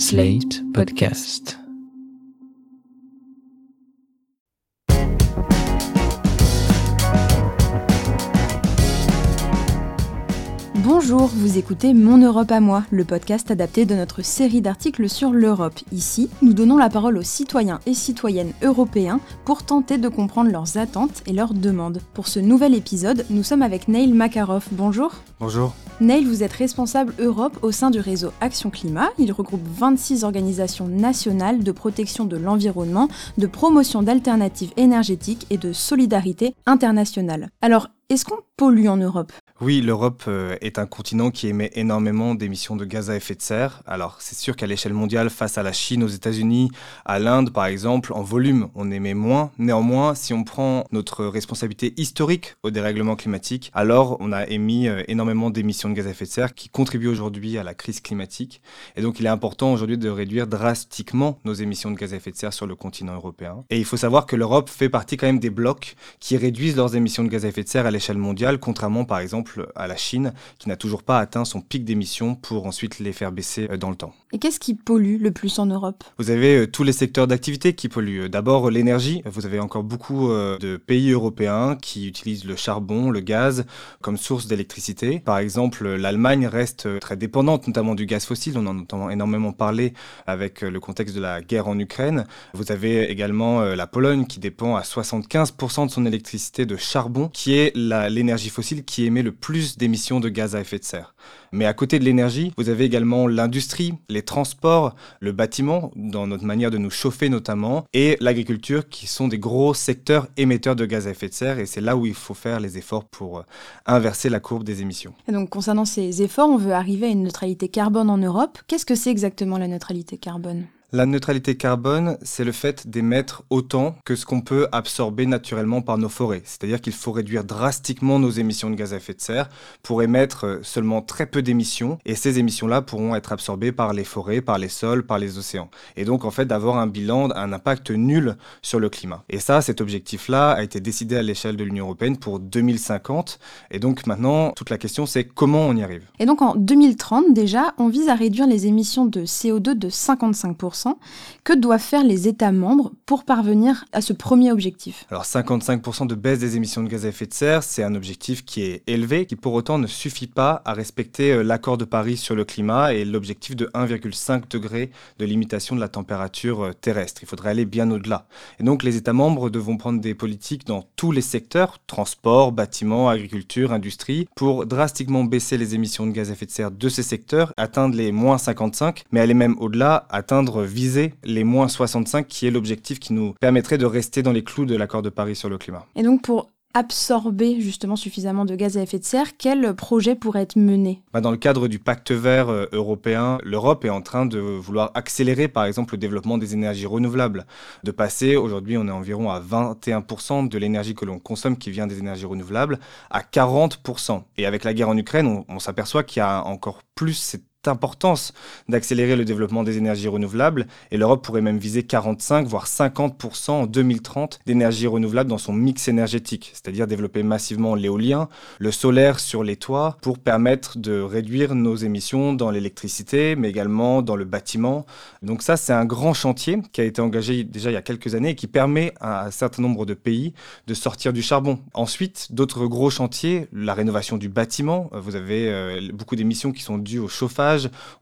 Slate Podcast. Bonjour, vous écoutez Mon Europe à moi, le podcast adapté de notre série d'articles sur l'Europe. Ici, nous donnons la parole aux citoyens et citoyennes européens pour tenter de comprendre leurs attentes et leurs demandes. Pour ce nouvel épisode, nous sommes avec Neil Makarov. Bonjour. Bonjour. Neil, vous êtes responsable Europe au sein du réseau Action Climat. Il regroupe 26 organisations nationales de protection de l'environnement, de promotion d'alternatives énergétiques et de solidarité internationale. Alors, est-ce qu'on pollue en Europe? Oui, l'Europe euh, est un continent qui émet énormément d'émissions de gaz à effet de serre. Alors c'est sûr qu'à l'échelle mondiale, face à la Chine, aux États-Unis, à l'Inde par exemple, en volume, on émet moins. Néanmoins, si on prend notre responsabilité historique au dérèglement climatique, alors on a émis euh, énormément d'émissions de gaz à effet de serre qui contribuent aujourd'hui à la crise climatique. Et donc il est important aujourd'hui de réduire drastiquement nos émissions de gaz à effet de serre sur le continent européen. Et il faut savoir que l'Europe fait partie quand même des blocs qui réduisent leurs émissions de gaz à effet de serre à mondiale, contrairement par exemple à la Chine, qui n'a toujours pas atteint son pic d'émissions pour ensuite les faire baisser euh, dans le temps. Et qu'est-ce qui pollue le plus en Europe? Vous avez euh, tous les secteurs d'activité qui polluent. D'abord l'énergie. Vous avez encore beaucoup euh, de pays européens qui utilisent le charbon, le gaz comme source d'électricité. Par exemple, l'Allemagne reste très dépendante notamment du gaz fossile. On en entend énormément parler avec le contexte de la guerre en Ukraine. Vous avez également la Pologne qui dépend à 75% de son électricité de charbon, qui est l'énergie fossile qui émet le plus d'émissions de gaz à effet de serre. Mais à côté de l'énergie, vous avez également l'industrie, les transports, le bâtiment, dans notre manière de nous chauffer notamment, et l'agriculture, qui sont des gros secteurs émetteurs de gaz à effet de serre, et c'est là où il faut faire les efforts pour euh, inverser la courbe des émissions. Et donc concernant ces efforts, on veut arriver à une neutralité carbone en Europe. Qu'est-ce que c'est exactement la neutralité carbone? La neutralité carbone, c'est le fait d'émettre autant que ce qu'on peut absorber naturellement par nos forêts. C'est-à-dire qu'il faut réduire drastiquement nos émissions de gaz à effet de serre pour émettre euh, seulement très peu d'émissions. Et ces émissions-là pourront être absorbées par les forêts, par les sols, par les océans. Et donc, en fait, d'avoir un bilan, un impact nul sur le climat. Et ça, cet objectif-là a été décidé à l'échelle de l'Union européenne pour 2050. Et donc, maintenant, toute la question, c'est comment on y arrive. Et donc, en 2030, déjà, on vise à réduire les émissions de CO2 de 55%. Que doivent faire les États membres pour parvenir à ce premier objectif? Alors 55% de baisse des émissions de gaz à effet de serre, c'est un objectif qui est élevé, qui pour autant ne suffit pas à respecter euh, l'accord de Paris sur le climat et l'objectif de 1,5 degré de limitation de la température euh, terrestre. Il faudrait aller bien au-delà. Et donc les États membres devront prendre des politiques dans tous les secteurs, transport, bâtiment, agriculture, industrie, pour drastiquement baisser les émissions de gaz à effet de serre de ces secteurs, atteindre les moins 55, mais aller même au-delà, atteindre viser les moins 65, qui est l'objectif qui nous permettrait de rester dans les clous de l'accord de Paris sur le climat. Et donc pour absorber justement suffisamment de gaz à effet de serre, quel projet pourrait être mené? Bah, Dans le cadre du pacte vert euh, européen, l'Europe est en train de vouloir accélérer par exemple le développement des énergies renouvelables, de passer, aujourd'hui on est environ à 21% de l'énergie que l'on consomme qui vient des énergies renouvelables, à 40%. Et avec la guerre en Ukraine, on, on s'aperçoit qu'il y a encore plus cette importance d'accélérer le développement des énergies renouvelables et l'Europe pourrait même viser 45 voire 50% en 2030 d'énergie renouvelable dans son mix énergétique, c'est-à-dire développer massivement l'éolien, le solaire sur les toits pour permettre de réduire nos émissions dans l'électricité mais également dans le bâtiment. Donc ça c'est un grand chantier qui a été engagé déjà il y a quelques années et qui permet à un certain nombre de pays de sortir du charbon. Ensuite, d'autres gros chantiers, la rénovation du bâtiment, vous avez euh, beaucoup d'émissions qui sont dues au chauffage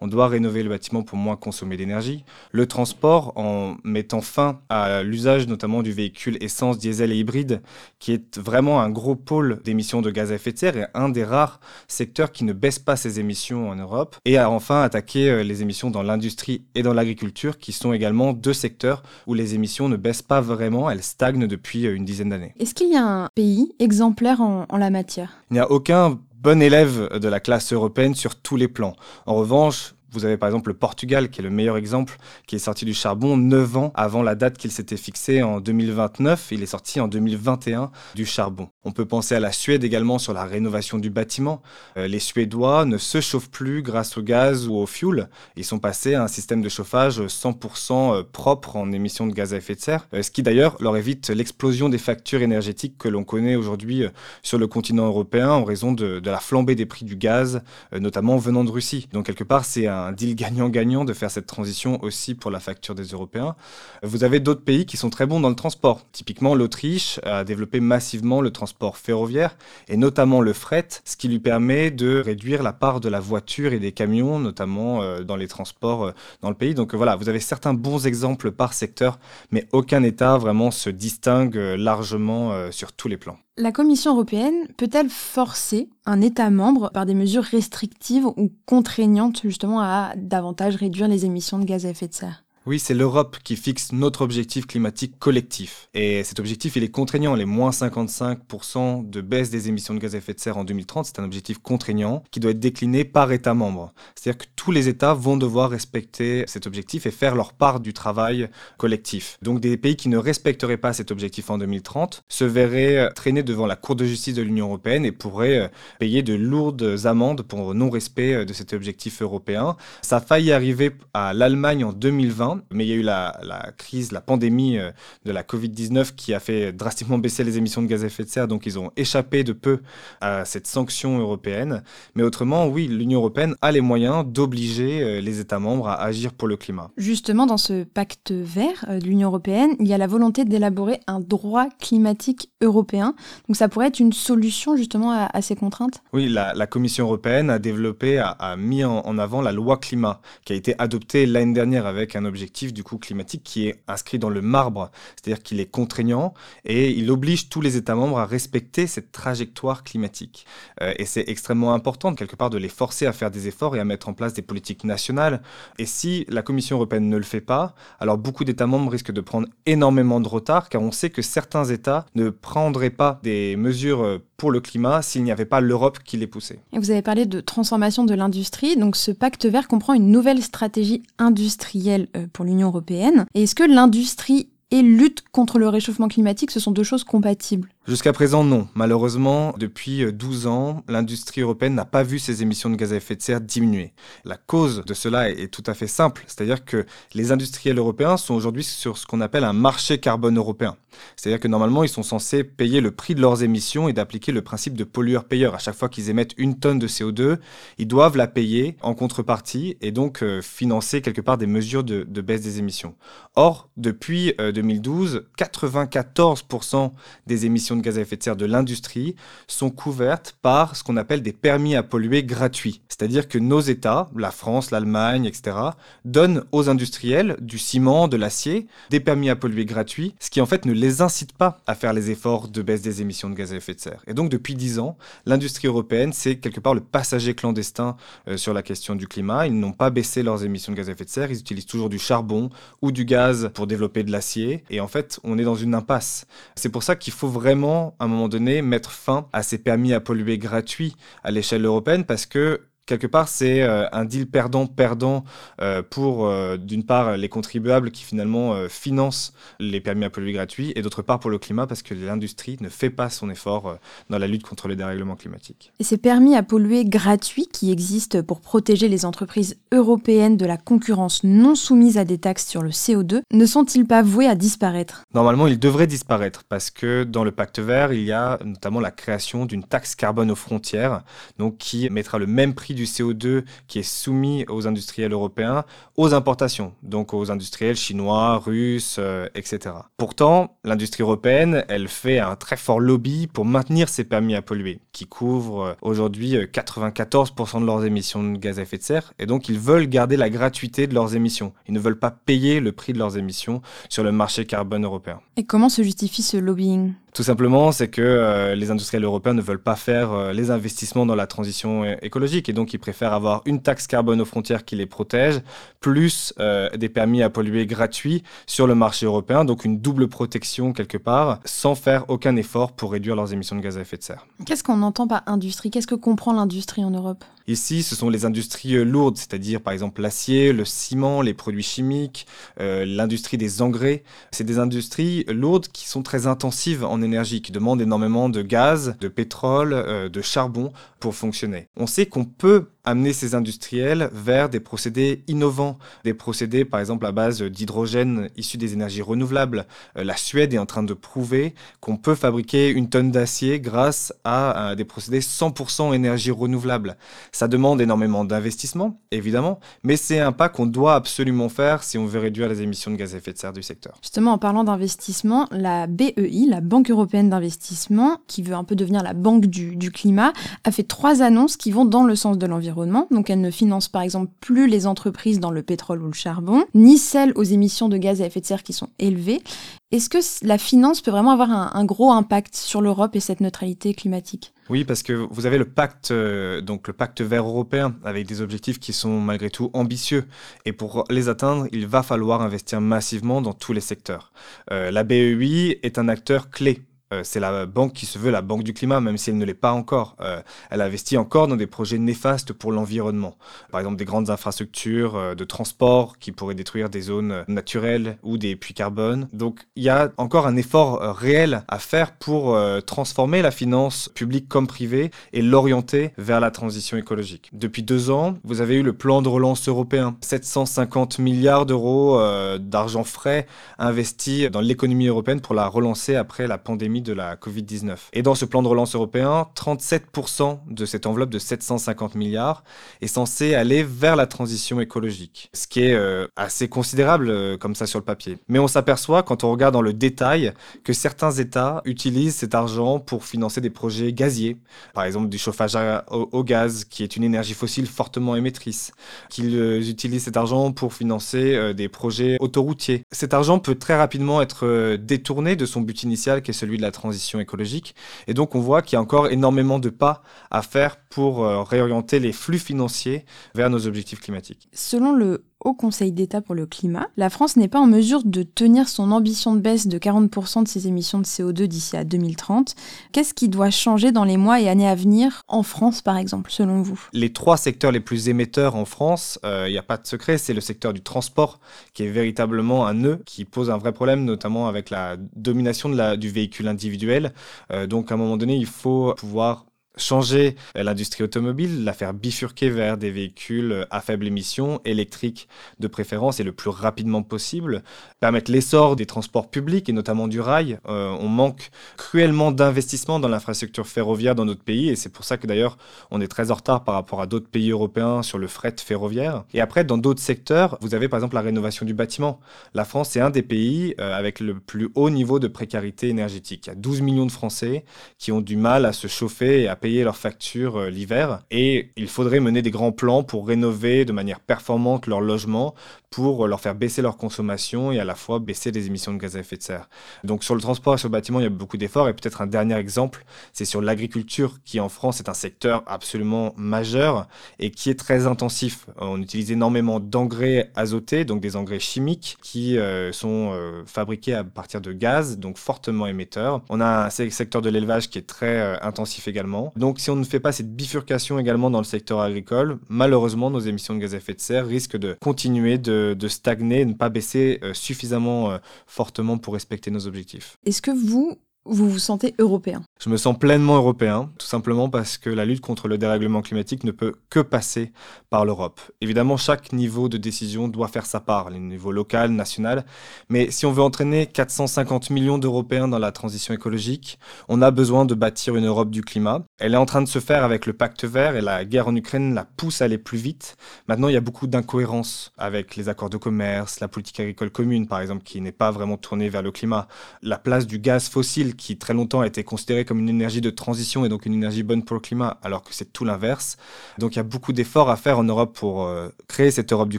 on doit rénover le bâtiment pour moins consommer d'énergie. Le transport, en mettant fin à l'usage notamment du véhicule essence, diesel et hybride, qui est vraiment un gros pôle d'émissions de gaz à effet de serre et un des rares secteurs qui ne baisse pas ses émissions en Europe. Et à enfin attaquer euh, les émissions dans l'industrie et dans l'agriculture, qui sont également deux secteurs où les émissions ne baissent pas vraiment, elles stagnent depuis euh, une dizaine d'années. Est-ce qu'il y a un pays exemplaire en, en la matière? Il n'y a aucun bon élève de la classe européenne sur tous les plans. En revanche, vous avez par exemple le Portugal, qui est le meilleur exemple, qui est sorti du charbon 9 ans avant la date qu'il s'était fixée en 2029. Il est sorti en 2021 du charbon. On peut penser à la Suède également sur la rénovation du bâtiment. Euh, les Suédois ne se chauffent plus grâce au gaz ou au fuel. Ils sont passés à un système de chauffage 100% euh, propre en émissions de gaz à effet de serre, euh, ce qui d'ailleurs leur évite l'explosion des factures énergétiques que l'on connaît aujourd'hui sur le continent européen en raison de, de, la flambée des prix du gaz, notamment venant de Russie. Donc quelque part, c'est un un deal gagnant-gagnant de faire cette transition aussi pour la facture des Européens. Vous avez d'autres pays qui sont très bons dans le transport. Typiquement, l'Autriche a développé massivement le transport ferroviaire et notamment le fret, ce qui lui permet de réduire la part de la voiture et des camions, notamment euh, dans les transports euh, dans le pays. Donc voilà, vous avez certains bons exemples par secteur, mais aucun État vraiment se distingue euh, largement sur tous les plans. La Commission européenne peut-elle forcer un État membre par des mesures restrictives ou contraignantes justement à davantage réduire les émissions de gaz à effet de serre? Oui, c'est l'Europe qui fixe notre objectif climatique collectif. Et cet objectif, il est contraignant. Les moins 55% de baisse des émissions de gaz à effet de serre en 2030, c'est un objectif contraignant qui doit être décliné par État membre. C'est-à-dire que tous les États vont devoir respecter cet objectif et faire leur part du travail collectif. Donc des pays qui ne respecteraient pas cet objectif en 2030 se verraient traîner devant la Cour de justice de l'Union européenne et pourraient payer de lourdes amendes pour non-respect de cet objectif européen. Ça a failli arriver à l'Allemagne en 2020 mais il y a eu la, crise, la pandémie euh, de la Covid-19 qui a fait drastiquement baisser les émissions de gaz à effet de serre, donc ils ont échappé de peu à cette sanction européenne. Mais autrement, oui, l'Union européenne a les moyens d'obliger euh, les États membres à agir pour le climat. Justement, dans ce pacte vert euh, de l'Union européenne, il y a la volonté d'élaborer un droit climatique européen. Donc ça pourrait être une solution justement à, ces contraintes? Oui, la, Commission européenne a développé, a, mis en, en avant la loi climat qui a été adoptée l'année dernière avec un objectif du coup climatique qui est inscrit dans le marbre, c'est-à-dire qu'il est contraignant et il oblige tous les États membres à respecter cette trajectoire climatique. Euh, et c'est extrêmement important quelque part de les forcer à faire des efforts et à mettre en place des politiques nationales. Et si la Commission européenne ne le fait pas, alors beaucoup d'États membres risquent de prendre énormément de retard car on sait que certains États ne prendraient pas des mesures euh, pour le climat s'il n'y avait pas l'Europe qui les poussait. Vous avez parlé de transformation de l'industrie, donc ce pacte vert comprend une nouvelle stratégie industrielle euh, pour l'Union européenne. Est-ce que l'industrie et lutte contre le réchauffement climatique, ce sont deux choses compatibles? Jusqu'à présent, non. Malheureusement, depuis 12 euh, ans, l'industrie européenne n'a pas vu ses émissions de gaz à effet de serre diminuer. La cause de cela est tout à fait simple, c'est-à-dire que les industriels européens sont aujourd'hui sur ce qu'on appelle un marché carbone européen. C'est-à-dire que normalement, ils sont censés payer le prix de leurs émissions et d'appliquer le principe de pollueur-payeur. À chaque fois qu'ils émettent une tonne de CO2, ils doivent la payer en contrepartie et donc euh, financer quelque part des mesures de, baisse des émissions. Or, depuis 2012, euh, 94% des émissions de gaz à effet de serre de l'industrie sont couvertes par ce qu'on appelle des permis à polluer gratuits. C'est-à-dire que nos États, la France, l'Allemagne, etc., donnent aux industriels du ciment, de l'acier, des permis à polluer gratuits, ce qui en fait ne les incite pas à faire les efforts de baisse des émissions de gaz à effet de serre. Et donc depuis 10 ans, l'industrie européenne, c'est quelque part le passager clandestin euh, sur la question du climat. Ils n'ont pas baissé leurs émissions de gaz à effet de serre, ils utilisent toujours du charbon ou du gaz pour développer de l'acier. Et en fait, on est dans une impasse. C'est pour ça qu'il faut vraiment à un moment donné, mettre fin à ces permis à polluer gratuits à l'échelle européenne parce que quelque part, c'est euh, un deal perdant-perdant euh, pour, euh, d'une part, les contribuables qui finalement financent les permis à polluer gratuits, et d'autre part pour le climat, parce que l'industrie ne fait pas son effort dans la lutte contre les dérèglements climatiques. Et ces permis à polluer gratuits qui existent pour protéger les entreprises européennes de la concurrence non soumise à des taxes sur le CO2, ne sont-ils pas voués à disparaître? Normalement, ils devraient disparaître, parce que dans le pacte vert, il y a notamment la création d'une taxe carbone aux frontières, donc qui mettra le même prix du CO2 qui est soumis aux industriels européens aux importations, donc aux industriels chinois, russes, euh, etc. Pourtant, l'industrie européenne, elle fait un très fort lobby pour maintenir ces permis à polluer, qui couvrent euh, aujourd'hui 94% euh, de leurs émissions de gaz à effet de serre, et donc ils veulent garder la gratuité de leurs émissions. Ils ne veulent pas payer le prix de leurs émissions sur le marché carbone européen. Et comment se justifie ce lobbying? Tout simplement, c'est que euh, les industriels européens ne veulent pas faire euh, les investissements dans la transition écologique. Et donc ils préfèrent avoir une taxe carbone aux frontières qui les protège, plus euh, des permis à polluer gratuits sur le marché européen, donc une double protection quelque part, sans faire aucun effort pour réduire leurs émissions de gaz à effet de serre. Qu'est-ce qu'on entend par industrie? Qu'est-ce que comprend l'industrie en Europe? Ici, ce sont les industries lourdes, c'est-à-dire par exemple l'acier, le ciment, les produits chimiques, l'industrie des engrais. C'est des industries lourdes qui sont très intensives en énergie, qui demande énormément de gaz, de pétrole, euh, de charbon pour fonctionner. On sait qu'on peut amener ces industriels vers des procédés innovants, des procédés par exemple à base d'hydrogène issu des énergies renouvelables. Euh, la Suède est en train de prouver qu'on peut fabriquer une tonne d'acier grâce à, des procédés 100% énergie renouvelable. Ça demande énormément d'investissement, évidemment, mais c'est un pas qu'on doit absolument faire si on veut réduire les émissions de gaz à effet de serre du secteur. Justement, en parlant d'investissement, la BEI, la Banque européenne d'investissement, qui veut un peu devenir la banque du, du climat, a fait trois annonces qui vont dans le sens de l'environnement. Donc elle ne finance par exemple plus les entreprises dans le pétrole ou le charbon, ni celles aux émissions de gaz à effet de serre qui sont élevées. Est-ce que la finance peut vraiment avoir un, gros impact sur l'Europe et cette neutralité climatique? Oui, parce que vous avez le pacte, euh, donc le pacte vert européen, avec des objectifs qui sont malgré tout ambitieux. Et pour les atteindre, il va falloir investir massivement dans tous les secteurs. Euh, la BEI est un acteur clé euh, c'est la banque qui se veut la banque du climat, même si elle ne l'est pas encore. Euh, elle investit encore dans des projets néfastes pour l'environnement. Par exemple, des grandes infrastructures euh, de transport qui pourraient détruire des zones naturelles ou des puits carbone. Donc, il y a encore un effort réel à faire pour transformer la finance publique comme privée et l'orienter vers la transition écologique. Depuis deux ans, vous avez eu le plan de relance européen. 750 milliards d'euros d'argent frais investis dans l'économie européenne pour la relancer après la pandémie de la Covid-19. Et dans ce plan de relance européen, 37% de cette enveloppe de 750 milliards est censé aller vers la transition écologique, ce qui est euh, assez considérable euh, comme ça sur le papier. Mais on s'aperçoit quand on regarde dans le détail que certains États utilisent cet argent pour financer des projets gaziers, par exemple du chauffage au, gaz, qui est une énergie fossile fortement émettrice, qu'ils euh, utilisent cet argent pour financer des projets autoroutiers. Cet argent peut très rapidement être détourné de son but initial qui est celui de la transition écologique. Et donc on voit qu'il y a encore énormément de pas à faire pour euh, réorienter les flux financiers vers nos objectifs climatiques. Selon le Haut Conseil d'État pour le climat, la France n'est pas en mesure de tenir son ambition de baisse de 40% de ses émissions de CO2 d'ici à 2030. Qu'est-ce qui doit changer dans les mois et années à venir en France, par exemple, selon vous? Les trois secteurs les plus émetteurs en France, il euh, n'y a pas de secret, c'est le secteur du transport qui est véritablement un nœud qui pose un vrai problème, notamment avec la domination du véhicule individuel. Euh, donc à un moment donné, il faut pouvoir changer l'industrie automobile, la faire bifurquer vers des véhicules à faible émission, électriques de préférence et le plus rapidement possible, permettre l'essor des transports publics et notamment du rail. Euh, on manque cruellement d'investissement dans l'infrastructure ferroviaire dans notre pays et c'est pour ça que d'ailleurs on est très en retard par rapport à d'autres pays européens sur le fret ferroviaire. Et après, dans d'autres secteurs, vous avez par exemple la rénovation du bâtiment. La France est un des pays euh, avec le plus haut niveau de précarité énergétique. Il y a 12 millions de Français qui ont du mal à se chauffer et à payer leurs factures euh, l'hiver. Et il faudrait mener des grands plans pour rénover de manière performante leur logement, pour leur faire baisser leur consommation et à la fois baisser les émissions de gaz à effet de serre. Donc sur le transport et sur le bâtiment, il y a beaucoup d'efforts. Et peut-être un dernier exemple, c'est sur l'agriculture, qui en France est un secteur absolument majeur et qui est très intensif. On utilise énormément d'engrais azotés, donc des engrais chimiques, qui euh, sont euh, fabriqués à partir de gaz, donc fortement émetteurs. On a un secteur de l'élevage qui est très intensif également. Donc si on ne fait pas cette bifurcation également dans le secteur agricole, malheureusement nos émissions de gaz à effet de serre risquent de continuer de, stagner et ne pas baisser euh, suffisamment euh, fortement pour respecter nos objectifs. Est-ce que vous, vous vous sentez européen Je me sens pleinement européen, tout simplement parce que la lutte contre le dérèglement climatique ne peut que passer par l'Europe. Évidemment, chaque niveau de décision doit faire sa part, les niveaux local, national, mais si on veut entraîner 450 millions d'Européens dans la transition écologique, on a besoin de bâtir une Europe du climat. Elle est en train de se faire avec le pacte vert et la guerre en Ukraine la pousse à aller plus vite. Maintenant, il y a beaucoup d'incohérences avec les accords de commerce, la politique agricole commune, par exemple, qui n'est pas vraiment tournée vers le climat, la place du gaz fossile qui très longtemps a été considérée comme une énergie de transition et donc une énergie bonne pour le climat, alors que c'est tout l'inverse. Donc il y a beaucoup d'efforts à faire en Europe pour euh, créer cette Europe du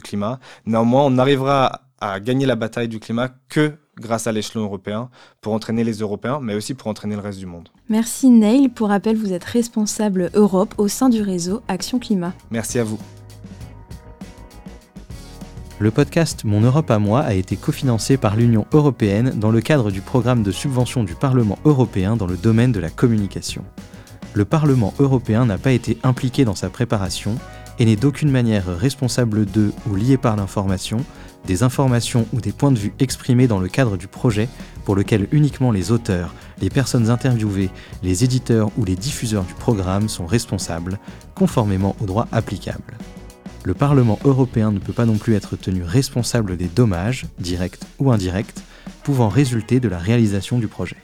climat. Néanmoins, on n'arrivera à gagner la bataille du climat que grâce à l'échelon européen pour entraîner les Européens, mais aussi pour entraîner le reste du monde. Merci Neil. Pour rappel, vous êtes responsable Europe au sein du réseau Action Climat. Merci à vous. Le podcast Mon Europe à moi a été cofinancé par l'Union européenne dans le cadre du programme de subvention du Parlement européen dans le domaine de la communication. Le Parlement européen n'a pas été impliqué dans sa préparation et n'est d'aucune manière responsable de ou lié par l'information, des informations ou des points de vue exprimés dans le cadre du projet pour lequel uniquement les auteurs, les personnes interviewées, les éditeurs ou les diffuseurs du programme sont responsables, conformément au droit applicable le Parlement européen ne peut pas non plus être tenu responsable des dommages, directs ou indirects, pouvant résulter de la réalisation du projet.